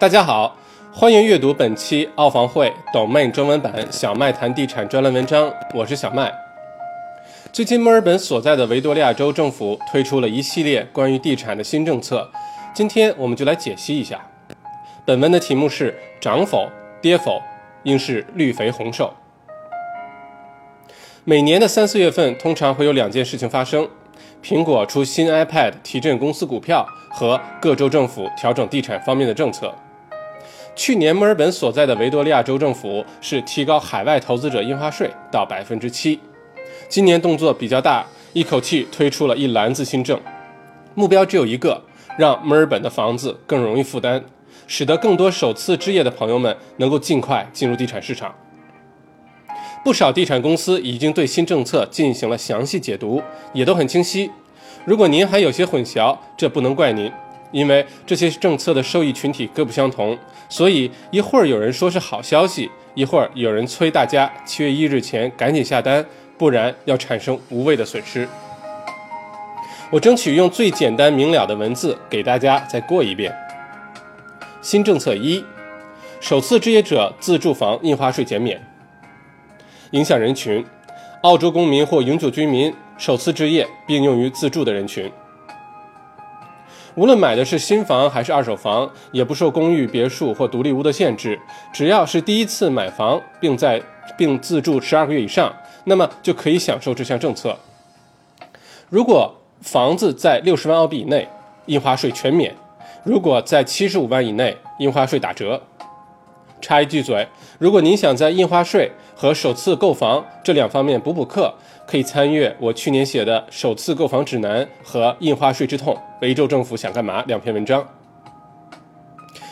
大家好，欢迎阅读本期澳房会 Domain 中文版小麦谈地产专栏文章，我是小麦。最近墨尔本所在的维多利亚州政府推出了一系列关于地产的新政策，今天我们就来解析一下。本文的题目是涨否跌否，应是绿肥红瘦。每年的三四月份，通常会有两件事情发生：苹果出新 iPad 提振公司股票，和各州政府调整地产方面的政策。去年墨尔本所在的维多利亚州政府是提高海外投资者印花税到百分之七，今年动作比较大，一口气推出了一篮子新政，目标只有一个，让墨尔本的房子更容易负担，使得更多首次置业的朋友们能够尽快进入地产市场。不少地产公司已经对新政策进行了详细解读，也都很清晰。如果您还有些混淆，这不能怪您。因为这些政策的受益群体各不相同，所以一会儿有人说是好消息，一会儿有人催大家七月一日前赶紧下单，不然要产生无谓的损失。我争取用最简单明了的文字给大家再过一遍。新政策一：首次置业者自住房印花税减免。影响人群：澳洲公民或永久居民，首次置业并用于自住的人群。无论买的是新房还是二手房，也不受公寓、别墅或独立屋的限制。只要是第一次买房，并在并自住十二个月以上，那么就可以享受这项政策。如果房子在六十万澳币以内，印花税全免；如果在七十五万以内，印花税打折。插一句嘴，如果您想在印花税和首次购房这两方面补补课，可以参阅我去年写的《首次购房指南》和《印花税之痛：维州政府想干嘛》两篇文章。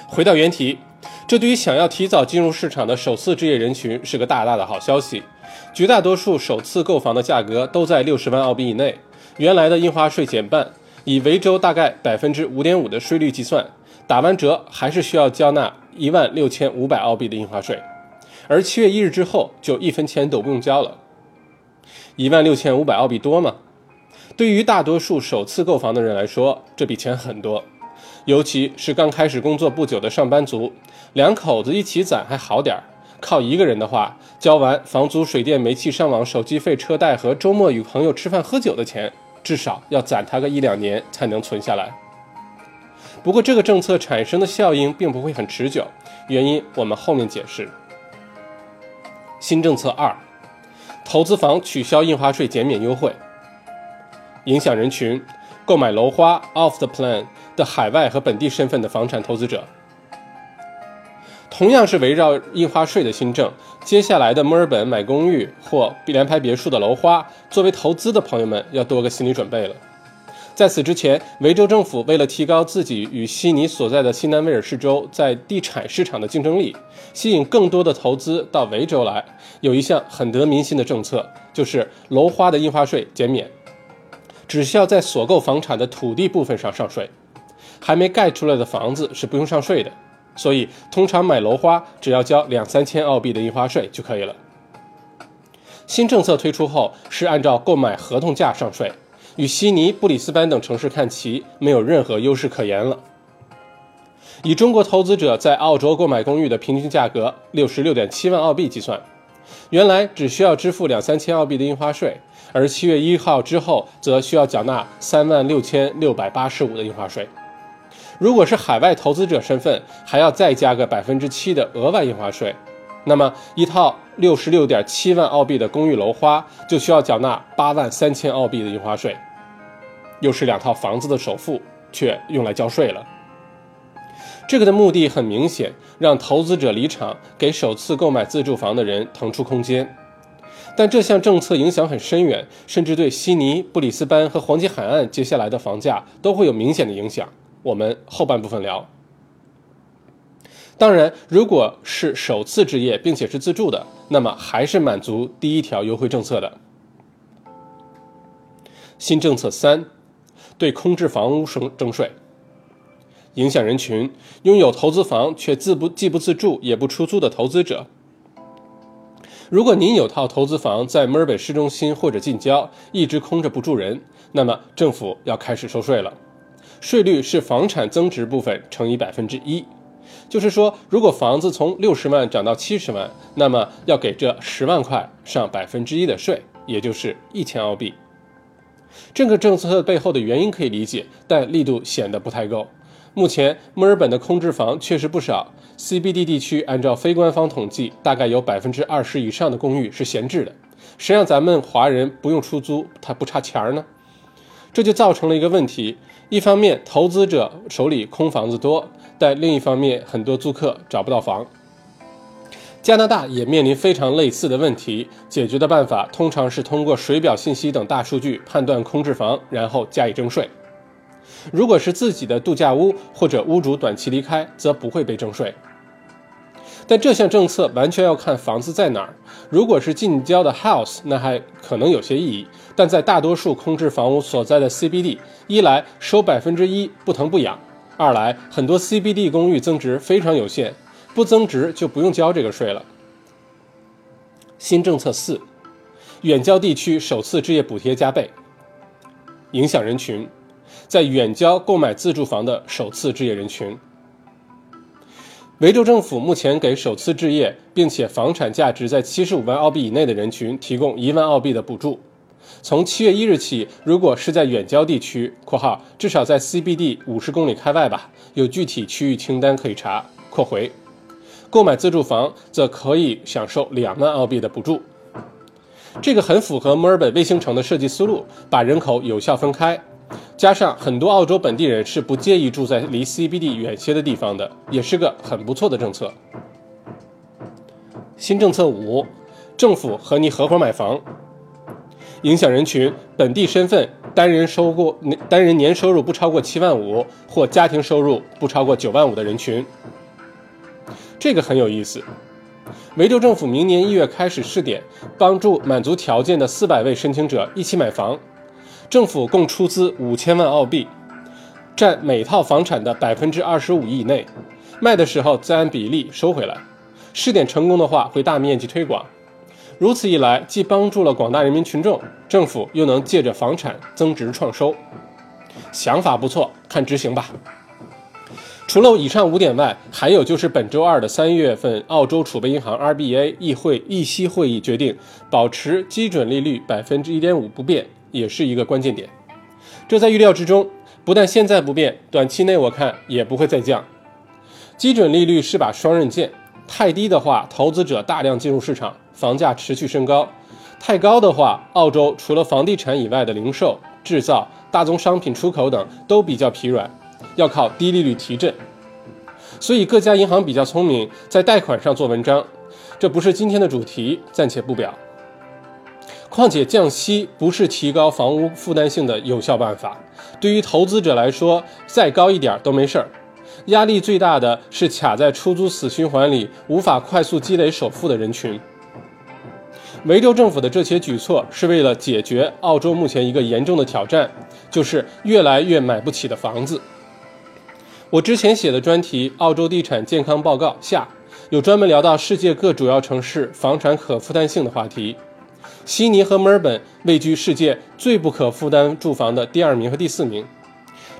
回到原题，这对于想要提早进入市场的首次置业人群是个大大的好消息。绝大多数首次购房的价格都在六十万澳币以内，原来的印花税减半，以维州大概百分之五点五的税率计算，打完折还是需要交纳一万六千五百澳币的印花税，而七月一日之后就一分钱都不用交了。一万六千五百澳币多吗？对于大多数首次购房的人来说，这笔钱很多，尤其是刚开始工作不久的上班族，两口子一起攒还好点儿，靠一个人的话，交完房租、水电、煤气、上网、手机费、车贷和周末与朋友吃饭喝酒的钱，至少要攒他个一两年才能存下来。不过，这个政策产生的效应并不会很持久，原因我们后面解释。新政策二。投资房取消印花税减免优惠，影响人群：购买楼花 off the plan 的海外和本地身份的房产投资者。同样是围绕印花税的新政，接下来的墨尔本买公寓或联排别墅的楼花，作为投资的朋友们要多个心理准备了。在此之前，维州政府为了提高自己与悉尼所在的新南威尔士州在地产市场的竞争力，吸引更多的投资到维州来，有一项很得民心的政策，就是楼花的印花税减免，只需要在所购房产的土地部分上上税，还没盖出来的房子是不用上税的。所以，通常买楼花只要交两三千澳币的印花税就可以了。新政策推出后，是按照购买合同价上税。与悉尼、布里斯班等城市看齐，没有任何优势可言了。以中国投资者在澳洲购买公寓的平均价格六十六点七万澳币计算，原来只需要支付两三千澳币的印花税，而七月一号之后则需要缴纳三万六千六百八十五的印花税。如果是海外投资者身份，还要再加个百分之七的额外印花税。那么，一套六十六点七万澳币的公寓楼花就需要缴纳八万三千澳币的印花税，又是两套房子的首付，却用来交税了。这个的目的很明显，让投资者离场，给首次购买自住房的人腾出空间。但这项政策影响很深远，甚至对悉尼、布里斯班和黄金海岸接下来的房价都会有明显的影响。我们后半部分聊。当然，如果是首次置业并且是自住的，那么还是满足第一条优惠政策的。新政策三，对空置房屋征征税。影响人群：拥有投资房却自不既不自住也不出租的投资者。如果您有套投资房在墨尔本市中心或者近郊，一直空着不住人，那么政府要开始收税了。税率是房产增值部分乘以百分之一。就是说，如果房子从六十万涨到七十万，那么要给这十万块上百分之一的税，也就是一千澳币。这个政策背后的原因可以理解，但力度显得不太够。目前墨尔本的空置房确实不少，CBD 地区按照非官方统计，大概有百分之二十以上的公寓是闲置的。谁让咱们华人不用出租，他不差钱儿呢？这就造成了一个问题：一方面投资者手里空房子多，但另一方面很多租客找不到房。加拿大也面临非常类似的问题，解决的办法通常是通过水表信息等大数据判断空置房，然后加以征税。如果是自己的度假屋或者屋主短期离开，则不会被征税。但这项政策完全要看房子在哪儿。如果是近郊的 house，那还可能有些意义；但在大多数空置房屋所在的 CBD，一来收百分之一不疼不痒，二来很多 CBD 公寓增值非常有限。不增值就不用交这个税了。新政策四，远郊地区首次置业补贴加倍。影响人群，在远郊购买自住房的首次置业人群。维州政府目前给首次置业并且房产价值在七十五万澳币以内的人群提供一万澳币的补助。从七月一日起，如果是在远郊地区（括号至少在 CBD 五十公里开外吧），有具体区域清单可以查（括回）。购买自住房则可以享受两万澳币的补助，这个很符合墨尔本卫星城的设计思路，把人口有效分开。加上很多澳洲本地人是不介意住在离 CBD 远些的地方的，也是个很不错的政策。新政策五，政府和你合伙买房，影响人群：本地身份、单人收入单人年收入不超过七万五或家庭收入不超过九万五的人群。这个很有意思。维州政府明年一月开始试点，帮助满足条件的四百位申请者一起买房。政府共出资五千万澳币，占每套房产的百分之二十五以内。卖的时候再按比例收回来。试点成功的话，会大面积推广。如此一来，既帮助了广大人民群众，政府又能借着房产增值创收。想法不错，看执行吧。除了以上五点外，还有就是本周二的三月份，澳洲储备银行 RBA 议会议息会议决定保持基准利率百分之一点五不变，也是一个关键点。这在预料之中，不但现在不变，短期内我看也不会再降。基准利率是把双刃剑，太低的话，投资者大量进入市场，房价持续升高；太高的话，澳洲除了房地产以外的零售、制造、大宗商品出口等都比较疲软。要靠低利率提振，所以各家银行比较聪明，在贷款上做文章。这不是今天的主题，暂且不表。况且降息不是提高房屋负担性的有效办法，对于投资者来说，再高一点都没事儿。压力最大的是卡在出租死循环里，无法快速积累首付的人群。维州政府的这些举措是为了解决澳洲目前一个严重的挑战，就是越来越买不起的房子。我之前写的专题《澳洲地产健康报告》下有专门聊到世界各主要城市房产可负担性的话题。悉尼和墨尔本位居世界最不可负担住房的第二名和第四名。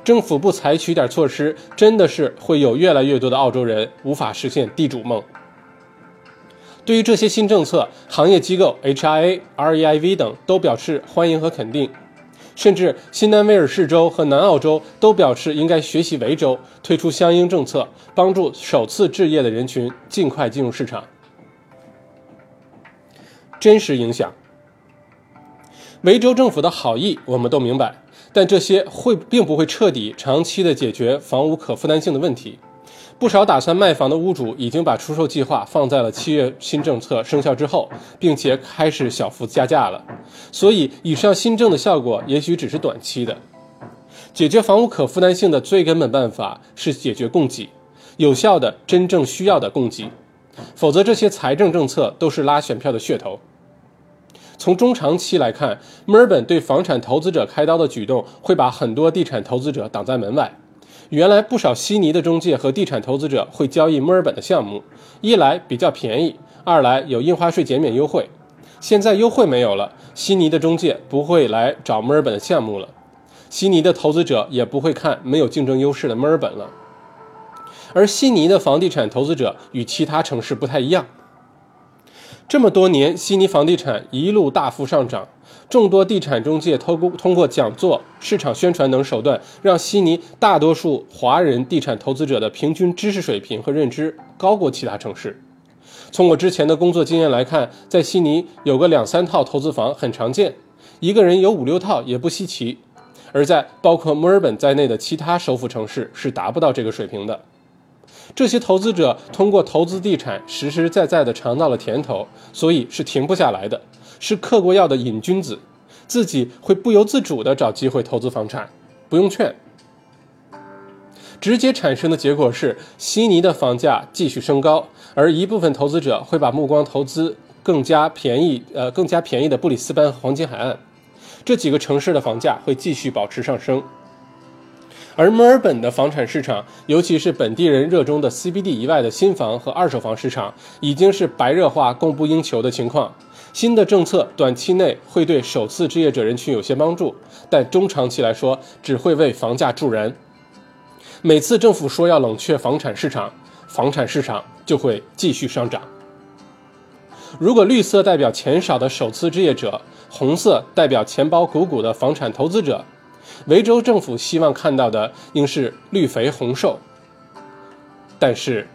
政府不采取点措施，真的是会有越来越多的澳洲人无法实现地主梦。对于这些新政策，行业机构 HIA、REIV 等都表示欢迎和肯定。甚至新南威尔士州和南澳洲都表示应该学习维州推出相应政策，帮助首次置业的人群尽快进入市场。真实影响，维州政府的好意我们都明白，但这些会并不会彻底、长期的解决房屋可负担性的问题。不少打算卖房的屋主已经把出售计划放在了七月新政策生效之后，并且开始小幅加价了。所以，以上新政的效果也许只是短期的。解决房屋可负担性的最根本办法是解决供给，有效的、真正需要的供给。否则，这些财政政策都是拉选票的噱头。从中长期来看，墨尔本对房产投资者开刀的举动会把很多地产投资者挡在门外。原来不少悉尼的中介和地产投资者会交易墨尔本的项目，一来比较便宜，二来有印花税减免优惠。现在优惠没有了，悉尼的中介不会来找墨尔本的项目了，悉尼的投资者也不会看没有竞争优势的墨尔本了。而悉尼的房地产投资者与其他城市不太一样。这么多年，悉尼房地产一路大幅上涨，众多地产中介通过通过讲座、市场宣传等手段，让悉尼大多数华人地产投资者的平均知识水平和认知高过其他城市。从我之前的工作经验来看，在悉尼有个两三套投资房很常见，一个人有五六套也不稀奇。而在包括墨尔本在内的其他首府城市是达不到这个水平的。这些投资者通过投资地产，实实在在地尝到了甜头，所以是停不下来的，是嗑过药的瘾君子，自己会不由自主地找机会投资房产，不用劝。直接产生的结果是，悉尼的房价继续升高，而一部分投资者会把目光投资更加便宜、呃更加便宜的布里斯班黄金海岸，这几个城市的房价会继续保持上升。而墨尔本的房产市场，尤其是本地人热衷的 CBD 以外的新房和二手房市场，已经是白热化、供不应求的情况。新的政策短期内会对首次置业者人群有些帮助，但中长期来说，只会为房价助燃。每次政府说要冷却房产市场，房产市场就会继续上涨。如果绿色代表钱少的首次置业者，红色代表钱包鼓鼓的房产投资者。维州政府希望看到的应是绿肥红瘦，但是